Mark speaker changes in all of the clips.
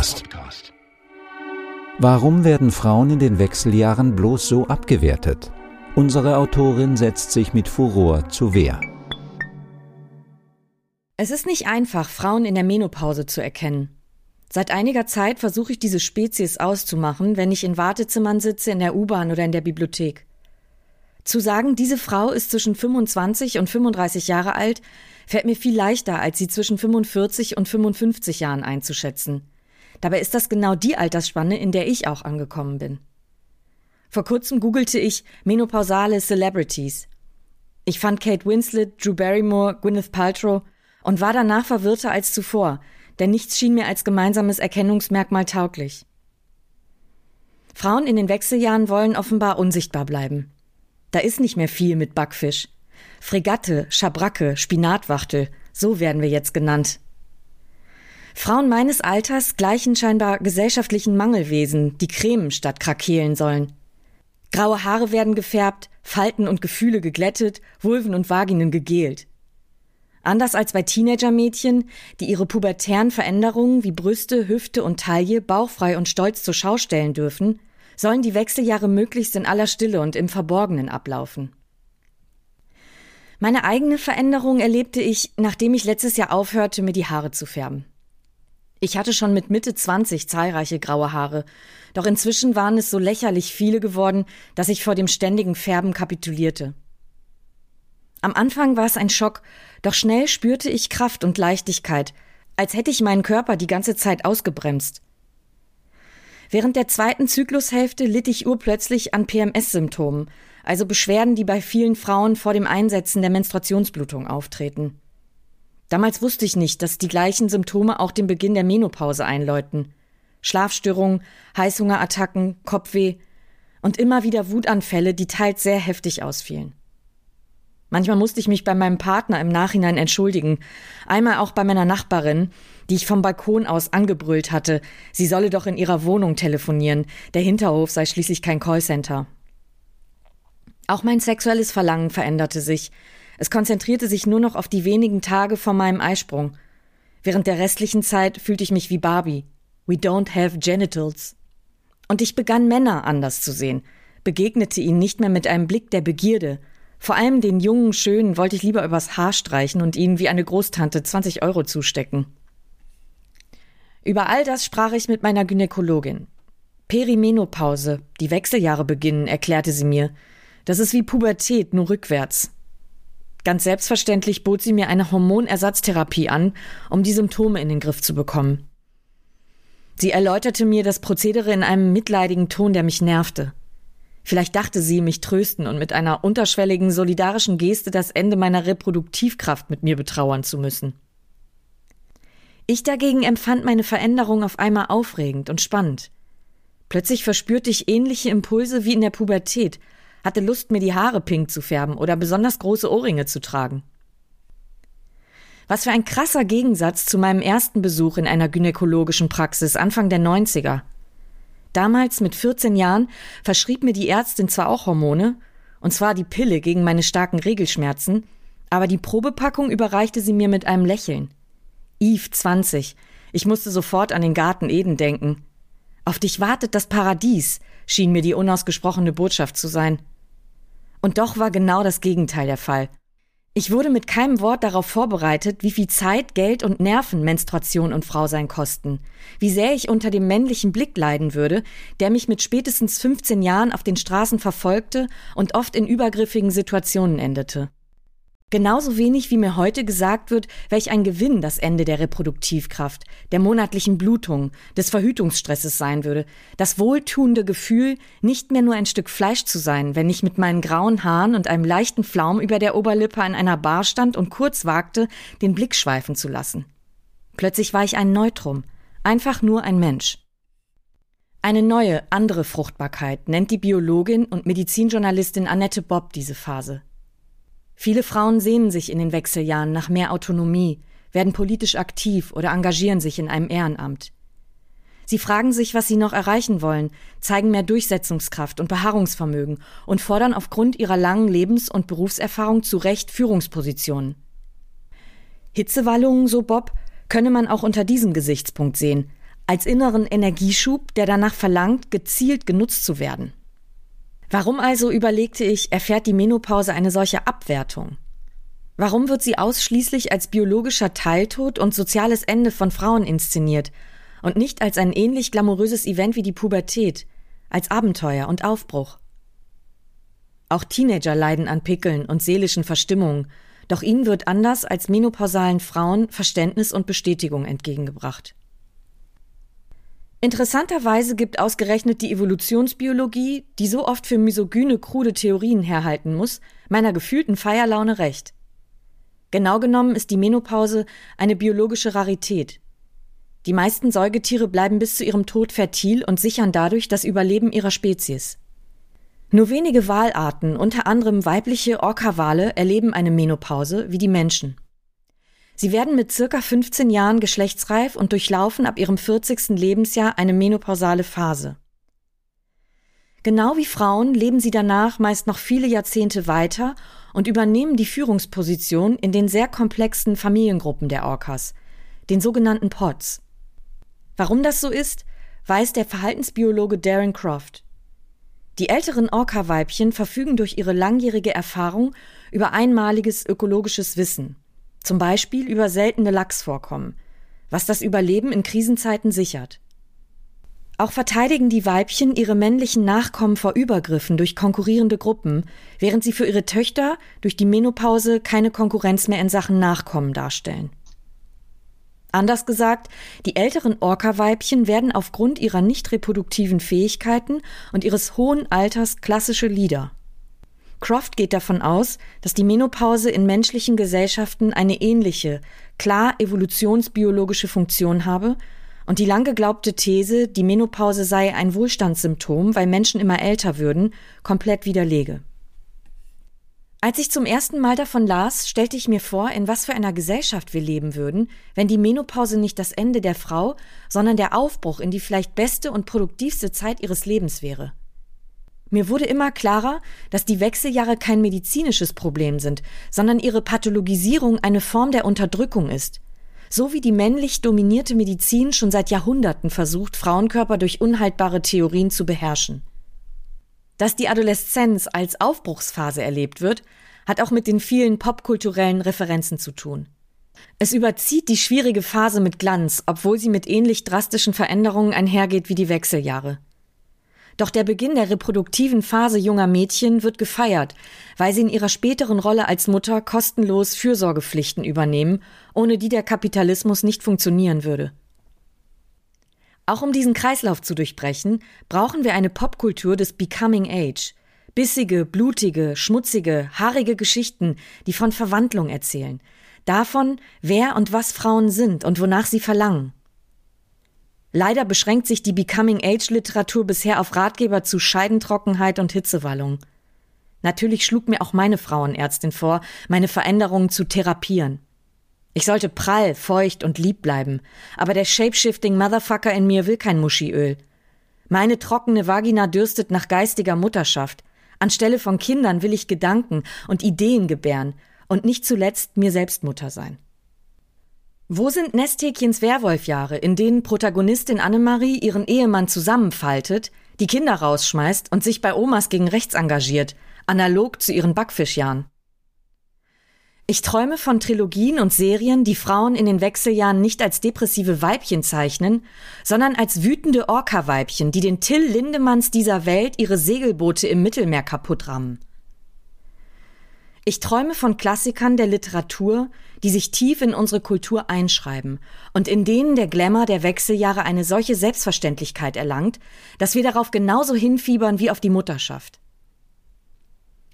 Speaker 1: Podcast. Warum werden Frauen in den Wechseljahren bloß so abgewertet? Unsere Autorin setzt sich mit Furor zu Wehr.
Speaker 2: Es ist nicht einfach, Frauen in der Menopause zu erkennen. Seit einiger Zeit versuche ich diese Spezies auszumachen, wenn ich in Wartezimmern sitze, in der U-Bahn oder in der Bibliothek. Zu sagen, diese Frau ist zwischen 25 und 35 Jahre alt, fällt mir viel leichter, als sie zwischen 45 und 55 Jahren einzuschätzen. Dabei ist das genau die Altersspanne, in der ich auch angekommen bin. Vor kurzem googelte ich menopausale Celebrities. Ich fand Kate Winslet, Drew Barrymore, Gwyneth Paltrow und war danach verwirrter als zuvor, denn nichts schien mir als gemeinsames Erkennungsmerkmal tauglich. Frauen in den Wechseljahren wollen offenbar unsichtbar bleiben. Da ist nicht mehr viel mit Backfisch. Fregatte, Schabracke, Spinatwachtel, so werden wir jetzt genannt. Frauen meines Alters gleichen scheinbar gesellschaftlichen Mangelwesen, die cremen statt krakehlen sollen. Graue Haare werden gefärbt, Falten und Gefühle geglättet, Vulven und Vaginen gegelt. Anders als bei Teenagermädchen, die ihre pubertären Veränderungen wie Brüste, Hüfte und Taille bauchfrei und stolz zur Schau stellen dürfen, sollen die Wechseljahre möglichst in aller Stille und im Verborgenen ablaufen. Meine eigene Veränderung erlebte ich, nachdem ich letztes Jahr aufhörte, mir die Haare zu färben. Ich hatte schon mit Mitte 20 zahlreiche graue Haare, doch inzwischen waren es so lächerlich viele geworden, dass ich vor dem ständigen Färben kapitulierte. Am Anfang war es ein Schock, doch schnell spürte ich Kraft und Leichtigkeit, als hätte ich meinen Körper die ganze Zeit ausgebremst. Während der zweiten Zyklushälfte litt ich urplötzlich an PMS-Symptomen, also Beschwerden, die bei vielen Frauen vor dem Einsetzen der Menstruationsblutung auftreten. Damals wusste ich nicht, dass die gleichen Symptome auch den Beginn der Menopause einläuten. Schlafstörungen, Heißhungerattacken, Kopfweh und immer wieder Wutanfälle, die teils sehr heftig ausfielen. Manchmal musste ich mich bei meinem Partner im Nachhinein entschuldigen, einmal auch bei meiner Nachbarin, die ich vom Balkon aus angebrüllt hatte, sie solle doch in ihrer Wohnung telefonieren, der Hinterhof sei schließlich kein Callcenter. Auch mein sexuelles Verlangen veränderte sich. Es konzentrierte sich nur noch auf die wenigen Tage vor meinem Eisprung. Während der restlichen Zeit fühlte ich mich wie Barbie. We don't have genitals. Und ich begann Männer anders zu sehen, begegnete ihnen nicht mehr mit einem Blick der Begierde. Vor allem den jungen Schönen wollte ich lieber übers Haar streichen und ihnen wie eine Großtante 20 Euro zustecken. Über all das sprach ich mit meiner Gynäkologin. Perimenopause, die Wechseljahre beginnen, erklärte sie mir. Das ist wie Pubertät, nur rückwärts. Ganz selbstverständlich bot sie mir eine Hormonersatztherapie an, um die Symptome in den Griff zu bekommen. Sie erläuterte mir das Prozedere in einem mitleidigen Ton, der mich nervte. Vielleicht dachte sie, mich trösten und mit einer unterschwelligen, solidarischen Geste das Ende meiner Reproduktivkraft mit mir betrauern zu müssen. Ich dagegen empfand meine Veränderung auf einmal aufregend und spannend. Plötzlich verspürte ich ähnliche Impulse wie in der Pubertät hatte Lust, mir die Haare pink zu färben oder besonders große Ohrringe zu tragen. Was für ein krasser Gegensatz zu meinem ersten Besuch in einer gynäkologischen Praxis Anfang der 90er. Damals mit 14 Jahren verschrieb mir die Ärztin zwar auch Hormone, und zwar die Pille gegen meine starken Regelschmerzen, aber die Probepackung überreichte sie mir mit einem Lächeln. Eve 20. Ich musste sofort an den Garten Eden denken. Auf dich wartet das Paradies, schien mir die unausgesprochene Botschaft zu sein. Und doch war genau das Gegenteil der Fall. Ich wurde mit keinem Wort darauf vorbereitet, wie viel Zeit, Geld und Nerven Menstruation und Frausein kosten, wie sehr ich unter dem männlichen Blick leiden würde, der mich mit spätestens 15 Jahren auf den Straßen verfolgte und oft in übergriffigen Situationen endete. Genauso wenig wie mir heute gesagt wird, welch ein Gewinn das Ende der Reproduktivkraft, der monatlichen Blutung, des Verhütungsstresses sein würde, das wohltuende Gefühl, nicht mehr nur ein Stück Fleisch zu sein, wenn ich mit meinen grauen Haaren und einem leichten Flaum über der Oberlippe an einer Bar stand und kurz wagte, den Blick schweifen zu lassen. Plötzlich war ich ein Neutrum, einfach nur ein Mensch. Eine neue, andere Fruchtbarkeit nennt die Biologin und Medizinjournalistin Annette Bob diese Phase. Viele Frauen sehnen sich in den Wechseljahren nach mehr Autonomie, werden politisch aktiv oder engagieren sich in einem Ehrenamt. Sie fragen sich, was sie noch erreichen wollen, zeigen mehr Durchsetzungskraft und Beharrungsvermögen und fordern aufgrund ihrer langen Lebens- und Berufserfahrung zu Recht Führungspositionen. Hitzewallungen, so Bob, könne man auch unter diesem Gesichtspunkt sehen, als inneren Energieschub, der danach verlangt, gezielt genutzt zu werden. Warum also, überlegte ich, erfährt die Menopause eine solche Abwertung? Warum wird sie ausschließlich als biologischer Teiltod und soziales Ende von Frauen inszeniert und nicht als ein ähnlich glamouröses Event wie die Pubertät, als Abenteuer und Aufbruch? Auch Teenager leiden an Pickeln und seelischen Verstimmungen, doch ihnen wird anders als menopausalen Frauen Verständnis und Bestätigung entgegengebracht. Interessanterweise gibt ausgerechnet die Evolutionsbiologie, die so oft für misogyne, krude Theorien herhalten muss, meiner gefühlten Feierlaune recht. Genau genommen ist die Menopause eine biologische Rarität. Die meisten Säugetiere bleiben bis zu ihrem Tod fertil und sichern dadurch das Überleben ihrer Spezies. Nur wenige Walarten, unter anderem weibliche Orca-Wale, erleben eine Menopause wie die Menschen. Sie werden mit circa 15 Jahren geschlechtsreif und durchlaufen ab ihrem 40. Lebensjahr eine menopausale Phase. Genau wie Frauen leben sie danach meist noch viele Jahrzehnte weiter und übernehmen die Führungsposition in den sehr komplexen Familiengruppen der Orcas, den sogenannten Pods. Warum das so ist, weiß der Verhaltensbiologe Darren Croft. Die älteren Orca-Weibchen verfügen durch ihre langjährige Erfahrung über einmaliges ökologisches Wissen zum Beispiel über seltene Lachsvorkommen, was das Überleben in Krisenzeiten sichert. Auch verteidigen die Weibchen ihre männlichen Nachkommen vor Übergriffen durch konkurrierende Gruppen, während sie für ihre Töchter durch die Menopause keine Konkurrenz mehr in Sachen Nachkommen darstellen. Anders gesagt, die älteren Orca-Weibchen werden aufgrund ihrer nicht reproduktiven Fähigkeiten und ihres hohen Alters klassische Lieder. Croft geht davon aus, dass die Menopause in menschlichen Gesellschaften eine ähnliche, klar evolutionsbiologische Funktion habe und die lang geglaubte These, die Menopause sei ein Wohlstandssymptom, weil Menschen immer älter würden, komplett widerlege. Als ich zum ersten Mal davon las, stellte ich mir vor, in was für einer Gesellschaft wir leben würden, wenn die Menopause nicht das Ende der Frau, sondern der Aufbruch in die vielleicht beste und produktivste Zeit ihres Lebens wäre. Mir wurde immer klarer, dass die Wechseljahre kein medizinisches Problem sind, sondern ihre Pathologisierung eine Form der Unterdrückung ist. So wie die männlich dominierte Medizin schon seit Jahrhunderten versucht, Frauenkörper durch unhaltbare Theorien zu beherrschen. Dass die Adoleszenz als Aufbruchsphase erlebt wird, hat auch mit den vielen popkulturellen Referenzen zu tun. Es überzieht die schwierige Phase mit Glanz, obwohl sie mit ähnlich drastischen Veränderungen einhergeht wie die Wechseljahre. Doch der Beginn der reproduktiven Phase junger Mädchen wird gefeiert, weil sie in ihrer späteren Rolle als Mutter kostenlos Fürsorgepflichten übernehmen, ohne die der Kapitalismus nicht funktionieren würde. Auch um diesen Kreislauf zu durchbrechen, brauchen wir eine Popkultur des Becoming Age. Bissige, blutige, schmutzige, haarige Geschichten, die von Verwandlung erzählen. Davon, wer und was Frauen sind und wonach sie verlangen. Leider beschränkt sich die Becoming-Age-Literatur bisher auf Ratgeber zu Scheidentrockenheit und Hitzewallung. Natürlich schlug mir auch meine Frauenärztin vor, meine Veränderungen zu therapieren. Ich sollte prall, feucht und lieb bleiben, aber der shapeshifting Motherfucker in mir will kein Muschiöl. Meine trockene Vagina dürstet nach geistiger Mutterschaft. Anstelle von Kindern will ich Gedanken und Ideen gebären und nicht zuletzt mir selbst Mutter sein. Wo sind Nesthäkchens Werwolfjahre, in denen Protagonistin Annemarie ihren Ehemann zusammenfaltet, die Kinder rausschmeißt und sich bei Omas gegen rechts engagiert, analog zu ihren Backfischjahren? Ich träume von Trilogien und Serien, die Frauen in den Wechseljahren nicht als depressive Weibchen zeichnen, sondern als wütende Orca-Weibchen, die den Till Lindemanns dieser Welt ihre Segelboote im Mittelmeer kaputt rammen. Ich träume von Klassikern der Literatur, die sich tief in unsere Kultur einschreiben und in denen der Glamour der Wechseljahre eine solche Selbstverständlichkeit erlangt, dass wir darauf genauso hinfiebern wie auf die Mutterschaft.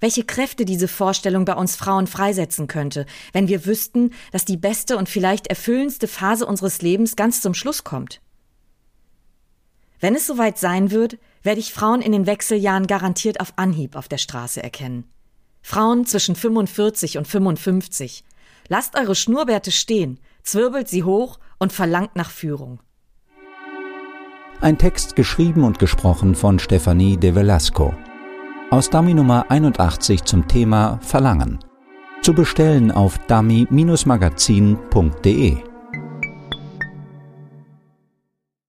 Speaker 2: Welche Kräfte diese Vorstellung bei uns Frauen freisetzen könnte, wenn wir wüssten, dass die beste und vielleicht erfüllendste Phase unseres Lebens ganz zum Schluss kommt. Wenn es soweit sein wird, werde ich Frauen in den Wechseljahren garantiert auf Anhieb auf der Straße erkennen. Frauen zwischen 45 und 55. Lasst eure Schnurrbärte stehen, zwirbelt sie hoch und verlangt nach Führung.
Speaker 1: Ein Text geschrieben und gesprochen von Stefanie de Velasco. Aus Dummy Nummer 81 zum Thema Verlangen. Zu bestellen auf dummy-magazin.de.